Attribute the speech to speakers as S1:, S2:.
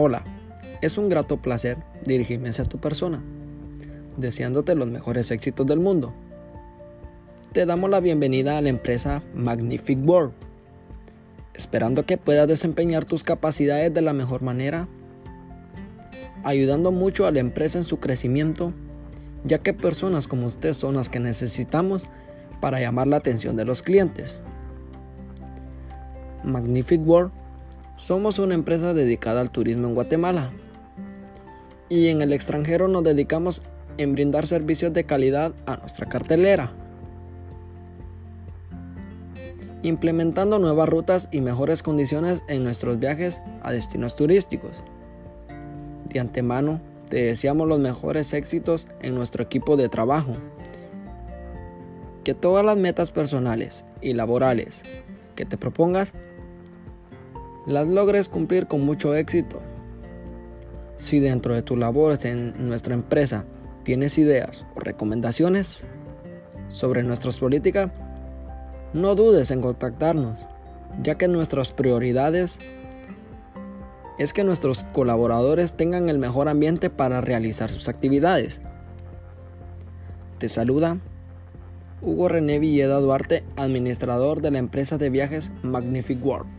S1: Hola, es un grato placer dirigirme hacia tu persona, deseándote los mejores éxitos del mundo. Te damos la bienvenida a la empresa Magnific World, esperando que puedas desempeñar tus capacidades de la mejor manera, ayudando mucho a la empresa en su crecimiento, ya que personas como usted son las que necesitamos para llamar la atención de los clientes. Magnific World somos una empresa dedicada al turismo en Guatemala y en el extranjero nos dedicamos en brindar servicios de calidad a nuestra cartelera, implementando nuevas rutas y mejores condiciones en nuestros viajes a destinos turísticos. De antemano, te deseamos los mejores éxitos en nuestro equipo de trabajo. Que todas las metas personales y laborales que te propongas las logres cumplir con mucho éxito. Si dentro de tus labores en nuestra empresa tienes ideas o recomendaciones sobre nuestras políticas, no dudes en contactarnos, ya que nuestras prioridades es que nuestros colaboradores tengan el mejor ambiente para realizar sus actividades. Te saluda Hugo René Villeda Duarte, administrador de la empresa de viajes Magnific World.